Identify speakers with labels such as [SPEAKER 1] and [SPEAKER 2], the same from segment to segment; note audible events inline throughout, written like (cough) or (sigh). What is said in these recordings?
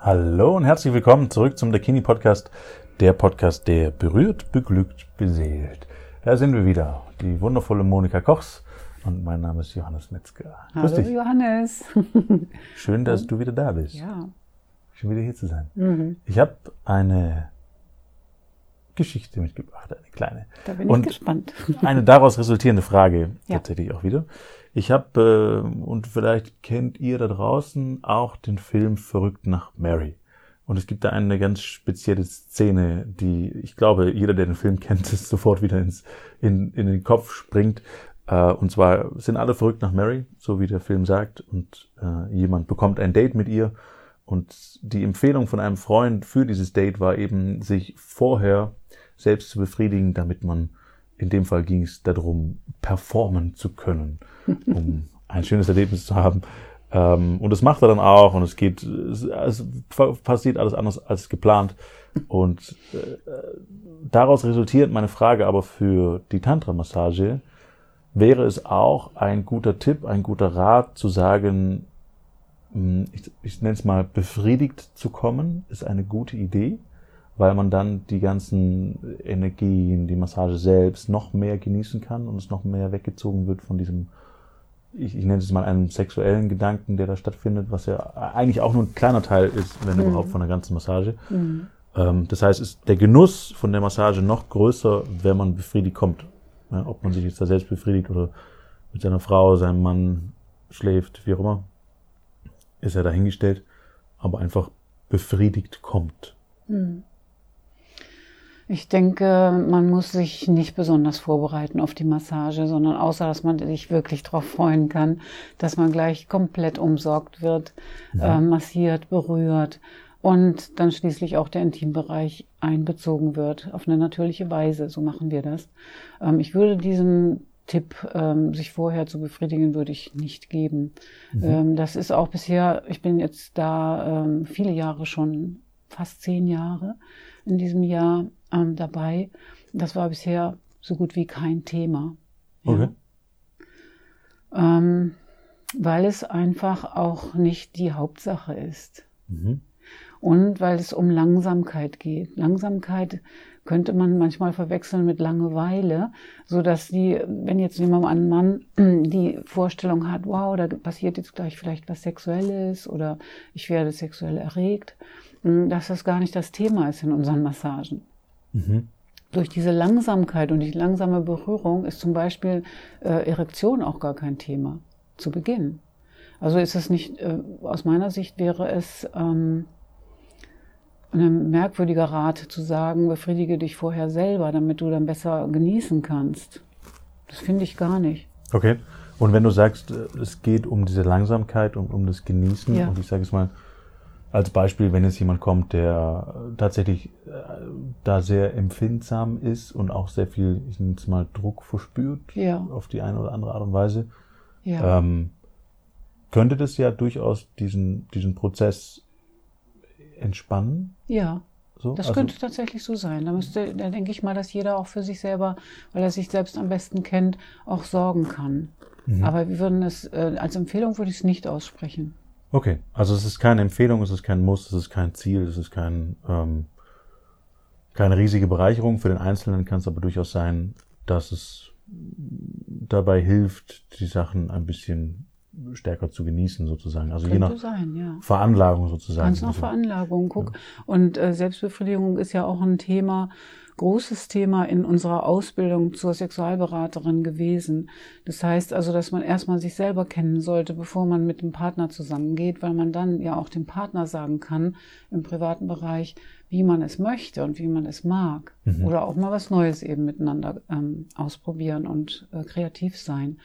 [SPEAKER 1] Hallo und herzlich willkommen zurück zum Dakini Podcast, der Podcast, der berührt, beglückt, beseelt. Da sind wir wieder, die wundervolle Monika Kochs und mein Name ist Johannes Metzger.
[SPEAKER 2] Hallo. Johannes.
[SPEAKER 1] Schön, dass (laughs) du wieder da bist.
[SPEAKER 2] Ja.
[SPEAKER 1] Schön wieder hier zu sein. Mhm. Ich habe eine Geschichte mitgebracht, eine kleine.
[SPEAKER 2] Da bin und ich gespannt. (laughs)
[SPEAKER 1] eine daraus resultierende Frage ja. tatsächlich auch wieder. Ich habe, äh, und vielleicht kennt ihr da draußen auch den Film Verrückt nach Mary. Und es gibt da eine ganz spezielle Szene, die, ich glaube, jeder, der den Film kennt, ist (laughs) sofort wieder ins, in, in den Kopf springt. Äh, und zwar sind alle verrückt nach Mary, so wie der Film sagt, und äh, jemand bekommt ein Date mit ihr. Und die Empfehlung von einem Freund für dieses Date war eben, sich vorher selbst zu befriedigen, damit man in dem Fall ging es darum, performen zu können, (laughs) um ein schönes Erlebnis zu haben. Ähm, und das macht er dann auch und es geht, es passiert alles anders als geplant. Und äh, daraus resultiert meine Frage aber für die Tantra-Massage, wäre es auch ein guter Tipp, ein guter Rat zu sagen, ich, ich nenne es mal befriedigt zu kommen, ist eine gute Idee weil man dann die ganzen Energien, die Massage selbst noch mehr genießen kann und es noch mehr weggezogen wird von diesem, ich, ich nenne es mal einem sexuellen Gedanken, der da stattfindet, was ja eigentlich auch nur ein kleiner Teil ist, wenn mhm. überhaupt von der ganzen Massage. Mhm. Ähm, das heißt, ist der Genuss von der Massage noch größer, wenn man befriedigt kommt. Ja, ob man sich jetzt da selbst befriedigt oder mit seiner Frau, seinem Mann schläft, wie auch immer, ist ja dahingestellt, aber einfach befriedigt kommt. Mhm.
[SPEAKER 2] Ich denke, man muss sich nicht besonders vorbereiten auf die Massage, sondern außer, dass man sich wirklich darauf freuen kann, dass man gleich komplett umsorgt wird, ja. äh, massiert, berührt und dann schließlich auch der Intimbereich einbezogen wird auf eine natürliche Weise. So machen wir das. Ähm, ich würde diesen Tipp, ähm, sich vorher zu befriedigen, würde ich nicht geben. Mhm. Ähm, das ist auch bisher, ich bin jetzt da ähm, viele Jahre schon, fast zehn Jahre in diesem Jahr ähm, dabei. Das war bisher so gut wie kein Thema. Ja. Okay. Ähm, weil es einfach auch nicht die Hauptsache ist. Mhm. Und weil es um Langsamkeit geht. Langsamkeit könnte man manchmal verwechseln mit Langeweile, so dass die, wenn jetzt jemand ein Mann (clears throat) die Vorstellung hat, wow, da passiert jetzt gleich vielleicht was Sexuelles oder ich werde sexuell erregt, dass das gar nicht das Thema ist in unseren Massagen. Mhm. Durch diese Langsamkeit und die langsame Berührung ist zum Beispiel äh, Erektion auch gar kein Thema zu Beginn. Also ist es nicht, äh, aus meiner Sicht wäre es ähm, ein merkwürdiger Rat zu sagen, befriedige dich vorher selber, damit du dann besser genießen kannst. Das finde ich gar nicht.
[SPEAKER 1] Okay. Und wenn du sagst, äh, es geht um diese Langsamkeit und um das Genießen, ja. und ich sage es mal, als Beispiel, wenn jetzt jemand kommt, der tatsächlich äh, da sehr empfindsam ist und auch sehr viel, ich nenne es mal, Druck verspürt ja. auf die eine oder andere Art und Weise, ja. ähm, könnte das ja durchaus diesen, diesen Prozess entspannen.
[SPEAKER 2] Ja. So? Das also, könnte tatsächlich so sein. Da müsste, da denke ich mal, dass jeder auch für sich selber, weil er sich selbst am besten kennt, auch sorgen kann. Mhm. Aber wir würden es, äh, als Empfehlung würde ich es nicht aussprechen.
[SPEAKER 1] Okay, also es ist keine Empfehlung, es ist kein Muss, es ist kein Ziel, es ist kein, ähm, keine riesige Bereicherung. Für den Einzelnen kann es aber durchaus sein, dass es dabei hilft, die Sachen ein bisschen stärker zu genießen sozusagen. Also Könnte je nach sein, ja. Veranlagung sozusagen.
[SPEAKER 2] Ganz nach Veranlagung, guck. Ja. Und äh, Selbstbefriedigung ist ja auch ein Thema, großes Thema in unserer Ausbildung zur Sexualberaterin gewesen. Das heißt also, dass man erstmal sich selber kennen sollte, bevor man mit dem Partner zusammengeht, weil man dann ja auch dem Partner sagen kann im privaten Bereich, wie man es möchte und wie man es mag. Mhm. Oder auch mal was Neues eben miteinander ähm, ausprobieren und äh, kreativ sein.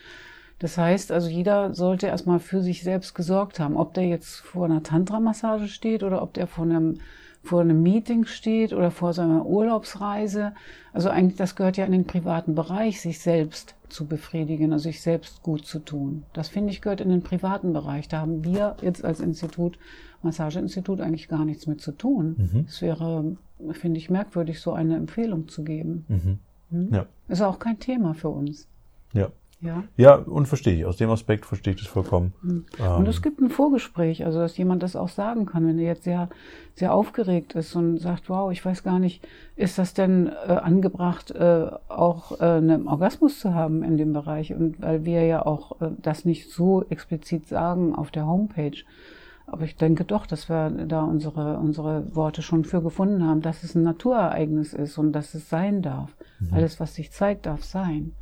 [SPEAKER 2] Das heißt also, jeder sollte erstmal für sich selbst gesorgt haben, ob der jetzt vor einer Tantra-Massage steht oder ob der vor einem vor einem Meeting steht oder vor seiner Urlaubsreise. Also eigentlich, das gehört ja in den privaten Bereich, sich selbst zu befriedigen, also sich selbst gut zu tun. Das finde ich gehört in den privaten Bereich. Da haben wir jetzt als Institut, Massageinstitut eigentlich gar nichts mit zu tun. Mhm. Es wäre, finde ich, merkwürdig, so eine Empfehlung zu geben. Mhm. Hm? Ja. Ist auch kein Thema für uns.
[SPEAKER 1] Ja.
[SPEAKER 2] Ja.
[SPEAKER 1] Ja, und verstehe ich. Aus dem Aspekt verstehe ich das vollkommen.
[SPEAKER 2] Mhm. Und es gibt ein Vorgespräch, also dass jemand das auch sagen kann, wenn er jetzt sehr, sehr aufgeregt ist und sagt, wow, ich weiß gar nicht, ist das denn äh, angebracht, äh, auch äh, einen Orgasmus zu haben in dem Bereich? Und weil wir ja auch äh, das nicht so explizit sagen auf der Homepage. Aber ich denke doch, dass wir da unsere, unsere Worte schon für gefunden haben, dass es ein Naturereignis ist und dass es sein darf.
[SPEAKER 1] Mhm.
[SPEAKER 2] Alles, was sich zeigt, darf sein.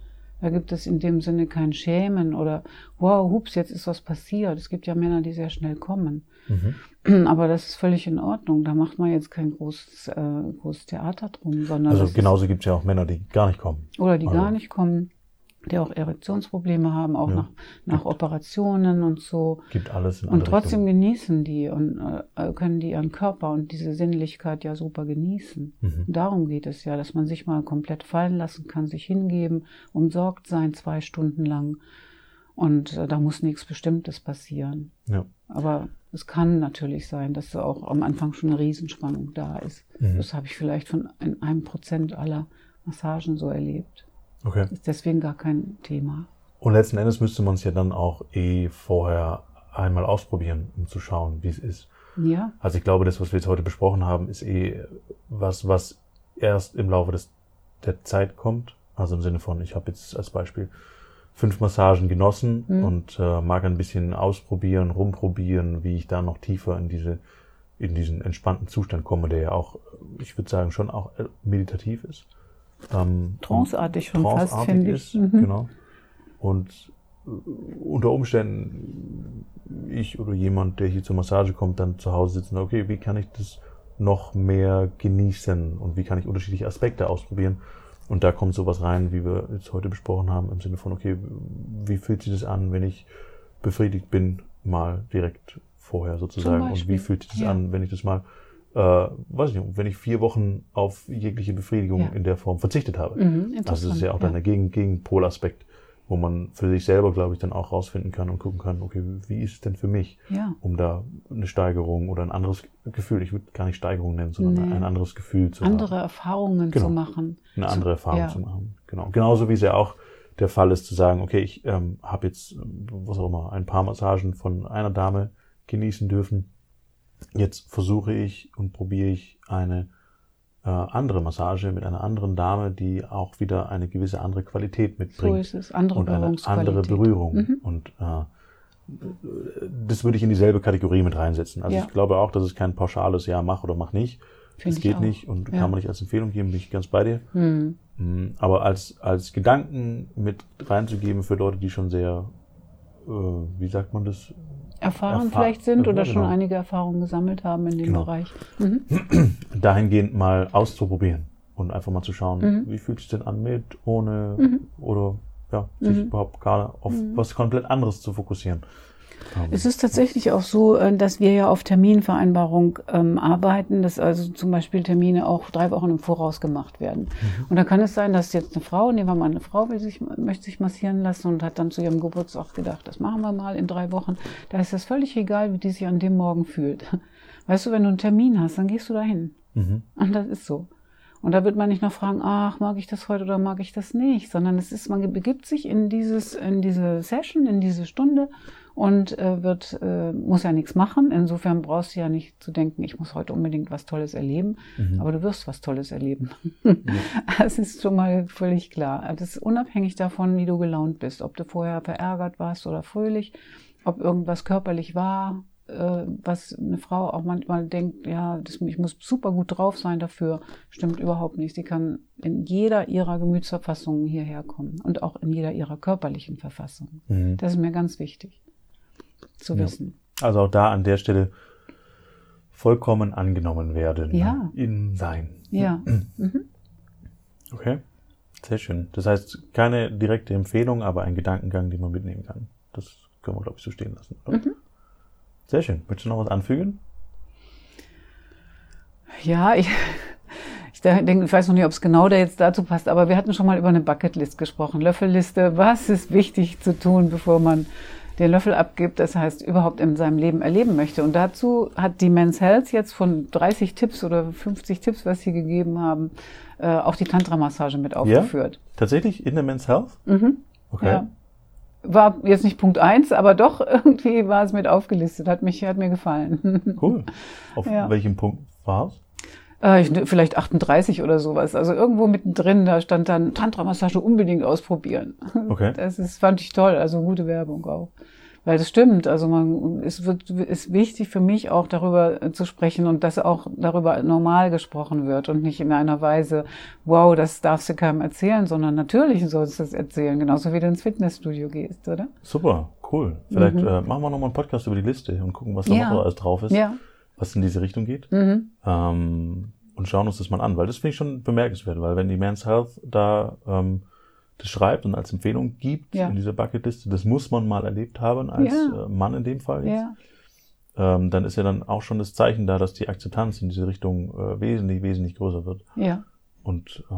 [SPEAKER 2] Da gibt es in dem Sinne kein Schämen oder, wow, hups, jetzt ist was passiert. Es gibt ja Männer, die sehr schnell kommen.
[SPEAKER 1] Mhm.
[SPEAKER 2] Aber das ist völlig in Ordnung. Da macht man jetzt kein großes, äh, großes Theater drum, sondern.
[SPEAKER 1] Also genauso gibt es ja auch Männer, die gar nicht kommen.
[SPEAKER 2] Oder die
[SPEAKER 1] Also-
[SPEAKER 2] gar nicht kommen, die auch Erektionsprobleme haben, auch
[SPEAKER 1] Ja.
[SPEAKER 2] nach, nach Operationen und so.
[SPEAKER 1] Gibt alles in
[SPEAKER 2] Und trotzdem
[SPEAKER 1] Richtungen.
[SPEAKER 2] genießen die und äh, können die ihren Körper und diese Sinnlichkeit ja super genießen.
[SPEAKER 1] Mhm.
[SPEAKER 2] Darum geht es ja, dass man sich mal komplett fallen lassen kann, sich hingeben, umsorgt sein zwei Stunden lang. Und äh, da muss nichts Bestimmtes passieren.
[SPEAKER 1] Ja.
[SPEAKER 2] Aber es kann natürlich sein, dass da auch am Anfang schon eine Riesenspannung da ist.
[SPEAKER 1] Mhm.
[SPEAKER 2] Das habe ich vielleicht von in einem Prozent aller Massagen so erlebt.
[SPEAKER 1] Okay.
[SPEAKER 2] Ist deswegen gar kein Thema.
[SPEAKER 1] Und letzten Endes müsste man es ja dann auch eh vorher einmal ausprobieren, um zu schauen, wie es ist.
[SPEAKER 2] Ja,
[SPEAKER 1] Also ich glaube, das, was wir jetzt heute besprochen haben, ist eh was, was erst im Laufe des, der Zeit kommt. Also im Sinne von, ich habe jetzt als Beispiel fünf Massagen genossen
[SPEAKER 2] Mhm.
[SPEAKER 1] und äh, mag ein bisschen ausprobieren, rumprobieren, wie ich da noch tiefer in diese in diesen entspannten Zustand komme, der ja auch, ich würde sagen, schon auch äh, meditativ ist. Ähm,
[SPEAKER 2] tranceartig schon
[SPEAKER 1] und
[SPEAKER 2] fast,
[SPEAKER 1] tranceartig
[SPEAKER 2] finde ich.
[SPEAKER 1] ist,
[SPEAKER 2] Mhm.
[SPEAKER 1] genau. Und äh, unter Umständen ich oder jemand, der hier zur Massage kommt, dann zu Hause sitzen, okay, wie kann ich das noch mehr genießen und wie kann ich unterschiedliche Aspekte ausprobieren? Und da kommt sowas rein, wie wir jetzt heute besprochen haben, im Sinne von, okay, wie fühlt sich das an, wenn ich befriedigt bin, mal direkt vorher sozusagen? Und wie fühlt sich das
[SPEAKER 2] ja.
[SPEAKER 1] an, wenn ich das mal, äh, weiß ich nicht, wenn ich vier Wochen auf jegliche Befriedigung
[SPEAKER 2] Ja.
[SPEAKER 1] in der Form verzichtet habe?
[SPEAKER 2] Mhm,
[SPEAKER 1] Also das ist ja auch dann der Gegen Gegenpolaspekt, wo man für sich selber, glaube ich, dann auch rausfinden kann und gucken kann, okay, wie ist es denn für mich,
[SPEAKER 2] Ja.
[SPEAKER 1] um da eine Steigerung oder ein anderes Gefühl, ich würde gar nicht Steigerung nennen, sondern
[SPEAKER 2] Nee.
[SPEAKER 1] ein anderes Gefühl zu
[SPEAKER 2] andere
[SPEAKER 1] haben,
[SPEAKER 2] Erfahrungen
[SPEAKER 1] Genau.
[SPEAKER 2] zu machen.
[SPEAKER 1] eine andere Erfahrung
[SPEAKER 2] ja.
[SPEAKER 1] zu machen. Genau. Genauso wie es ja auch der Fall ist, zu sagen, okay, ich ähm, habe jetzt, was auch immer, ein paar Massagen von einer Dame genießen dürfen. Jetzt versuche ich und probiere ich eine äh, andere Massage mit einer anderen Dame, die auch wieder eine gewisse andere Qualität
[SPEAKER 2] So
[SPEAKER 1] mitbringt
[SPEAKER 2] ist es. Andere
[SPEAKER 1] und eine andere Berührung.
[SPEAKER 2] Mhm.
[SPEAKER 1] Und äh, das würde ich in dieselbe Kategorie mit reinsetzen. Also
[SPEAKER 2] Ja.
[SPEAKER 1] ich glaube auch, dass es kein pauschales Ja, mach oder mach nicht.
[SPEAKER 2] Find
[SPEAKER 1] das geht
[SPEAKER 2] auch.
[SPEAKER 1] nicht und
[SPEAKER 2] Ja.
[SPEAKER 1] kann man nicht als Empfehlung geben, bin ich ganz bei dir.
[SPEAKER 2] Hm.
[SPEAKER 1] Mm, Aber als, als Gedanken mit reinzugeben für Leute, die schon sehr, äh, wie sagt man das?
[SPEAKER 2] Erfahren
[SPEAKER 1] Erfahr-
[SPEAKER 2] vielleicht sind oder schon
[SPEAKER 1] genau.
[SPEAKER 2] einige Erfahrungen gesammelt haben in dem
[SPEAKER 1] Genau.
[SPEAKER 2] Bereich. Mhm. (clears throat)
[SPEAKER 1] Dahingehend mal auszuprobieren und einfach mal zu schauen,
[SPEAKER 2] Mhm.
[SPEAKER 1] wie fühlt es denn an mit, ohne
[SPEAKER 2] Mhm.
[SPEAKER 1] oder ja, sich
[SPEAKER 2] Mhm.
[SPEAKER 1] überhaupt gerade auf was komplett anderes zu fokussieren.
[SPEAKER 2] Es ist tatsächlich auch so, äh, dass wir ja auf Terminvereinbarung ähm, arbeiten, dass also zum Beispiel Termine auch drei Wochen im Voraus gemacht werden.
[SPEAKER 1] Mhm.
[SPEAKER 2] Und da kann es sein, dass jetzt eine Frau, nehmen wir mal eine Frau, will sich, möchte sich massieren lassen und hat dann zu ihrem Geburtstag gedacht, das machen wir mal in drei Wochen. Da ist das völlig egal, wie die sich an dem Morgen fühlt. (laughs) Weißt du, wenn du einen Termin hast, dann gehst du dahin.
[SPEAKER 1] mhm.
[SPEAKER 2] Und (laughs) das ist so. Und da wird man nicht noch fragen, ach, mag ich das heute oder mag ich das nicht, sondern es ist, man begibt sich in dieses, in diese Session, in diese Stunde und äh, wird, äh, muss ja nichts machen. Insofern brauchst du ja nicht zu denken, ich muss heute unbedingt was Tolles erleben,
[SPEAKER 1] Mhm.
[SPEAKER 2] aber du wirst was Tolles erleben. (laughs) Das ist schon mal völlig klar. Das ist unabhängig davon, wie du gelaunt bist, ob du vorher verärgert warst oder fröhlich, ob irgendwas körperlich war, äh, was eine Frau auch manchmal denkt, ja, das, ich muss super gut drauf sein dafür, stimmt überhaupt nicht. Sie kann in jeder ihrer Gemütsverfassungen hierher kommen und auch in jeder ihrer körperlichen Verfassungen.
[SPEAKER 1] Mhm.
[SPEAKER 2] Das ist mir ganz wichtig zu
[SPEAKER 1] Ja.
[SPEAKER 2] wissen.
[SPEAKER 1] Also auch da an der Stelle vollkommen angenommen werden.
[SPEAKER 2] Ja.
[SPEAKER 1] In sein.
[SPEAKER 2] Ja. (clears throat) Mhm.
[SPEAKER 1] Okay. Sehr schön. Das heißt, keine direkte Empfehlung, aber ein Gedankengang, den man mitnehmen kann. Das können wir, glaube ich, so stehen lassen.
[SPEAKER 2] Mhm.
[SPEAKER 1] Sehr schön. Möchtest du noch was anfügen?
[SPEAKER 2] Ja, ich, (laughs) ich denke, ich weiß noch nicht, ob es genau da jetzt dazu passt, aber wir hatten schon mal über eine Bucketlist gesprochen. Löffelliste, was ist wichtig zu tun, bevor man den Löffel abgibt, das heißt überhaupt in seinem Leben erleben möchte. Und dazu hat die Men's Health jetzt von 30 Tipps oder 50 Tipps, was sie gegeben haben, äh, auch die Tantra-Massage mit aufgeführt.
[SPEAKER 1] Tatsächlich in der Men's Health?
[SPEAKER 2] Mhm.
[SPEAKER 1] Okay.
[SPEAKER 2] Ja. war jetzt nicht Punkt eins, aber doch (laughs) irgendwie war es mit aufgelistet, hat mich, hat mir gefallen.
[SPEAKER 1] Cool. Auf ja. welchem Punkt war es?
[SPEAKER 2] Äh, vielleicht 38 oder sowas. Also irgendwo mittendrin, da stand dann Tantra-Massage unbedingt ausprobieren. Okay. (laughs) Das ist, fand ich toll, also gute Werbung auch. Weil das stimmt, also man, es wird, ist wichtig für mich auch darüber zu sprechen und dass auch darüber normal gesprochen wird und nicht in einer Weise, wow, das darfst du keinem erzählen, sondern natürlich sollst du es erzählen, genauso wie du ins Fitnessstudio gehst, oder?
[SPEAKER 1] Super, cool. Vielleicht mhm. äh, machen wir nochmal einen Podcast über die Liste und gucken, was da ja. noch alles drauf ist, ja. Was in diese Richtung geht. Mhm. Ähm, und schauen uns das mal an, weil das finde ich schon bemerkenswert, weil wenn die Men's Health da ähm, das schreibt und als Empfehlung gibt ja. in dieser Bucketliste, das muss man mal erlebt haben, als ja. Äh, Mann in dem Fall jetzt. Ja. Ähm, dann ist ja dann auch schon das Zeichen da, dass die Akzeptanz in diese Richtung äh, wesentlich, wesentlich größer wird.
[SPEAKER 2] Ja.
[SPEAKER 1] Und äh,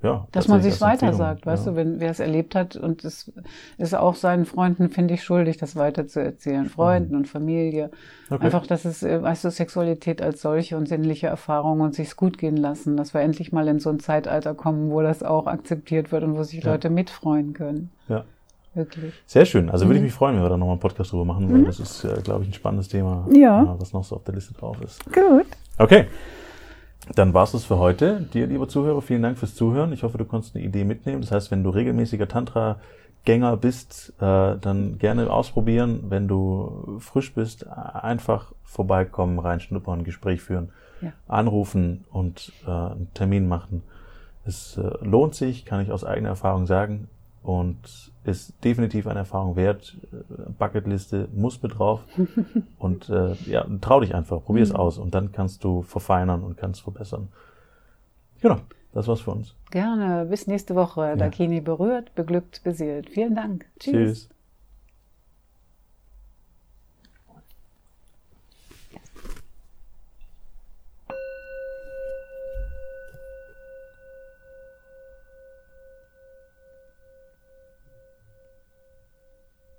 [SPEAKER 1] ja,
[SPEAKER 2] dass man sich weiter sagt, weißt ja. du, wenn wer es erlebt hat und es ist auch seinen Freunden, finde ich, schuldig, das weiter zu erzählen, Freunden mhm. und Familie. Okay. Einfach, dass es, äh, weißt du, Sexualität als solche und sinnliche Erfahrungen und sich's gut gehen lassen, dass wir endlich mal in so ein Zeitalter kommen, wo das auch akzeptiert wird und wo sich ja. Leute mitfreuen können.
[SPEAKER 1] Ja. Wirklich. Sehr schön. Also mhm. würde ich mhm. mich freuen, wenn wir da nochmal einen Podcast drüber machen, weil mhm. das ist, äh, glaube ich, ein spannendes Thema, ja. Äh, was noch so auf der Liste drauf ist.
[SPEAKER 2] Gut.
[SPEAKER 1] Okay. Dann war's es für heute. Dir, lieber Zuhörer, vielen Dank fürs Zuhören. Ich hoffe, du konntest eine Idee mitnehmen. Das heißt, wenn du regelmäßiger Tantra-Gänger bist, äh, dann gerne ausprobieren. Wenn du frisch bist, einfach vorbeikommen, reinschnuppern, ein Gespräch führen, ja. anrufen und äh, einen Termin machen. Es äh, lohnt sich, kann ich aus eigener Erfahrung sagen und ist definitiv eine Erfahrung wert. Bucketliste muss mit drauf (laughs) und äh, ja, trau dich einfach, probier es mhm. aus und dann kannst du verfeinern und kannst verbessern. Genau, das war's für uns.
[SPEAKER 2] Gerne, bis nächste Woche. Ja. Dakini berührt, beglückt, beseelt. Vielen Dank.
[SPEAKER 1] Tschüss. Tschüss.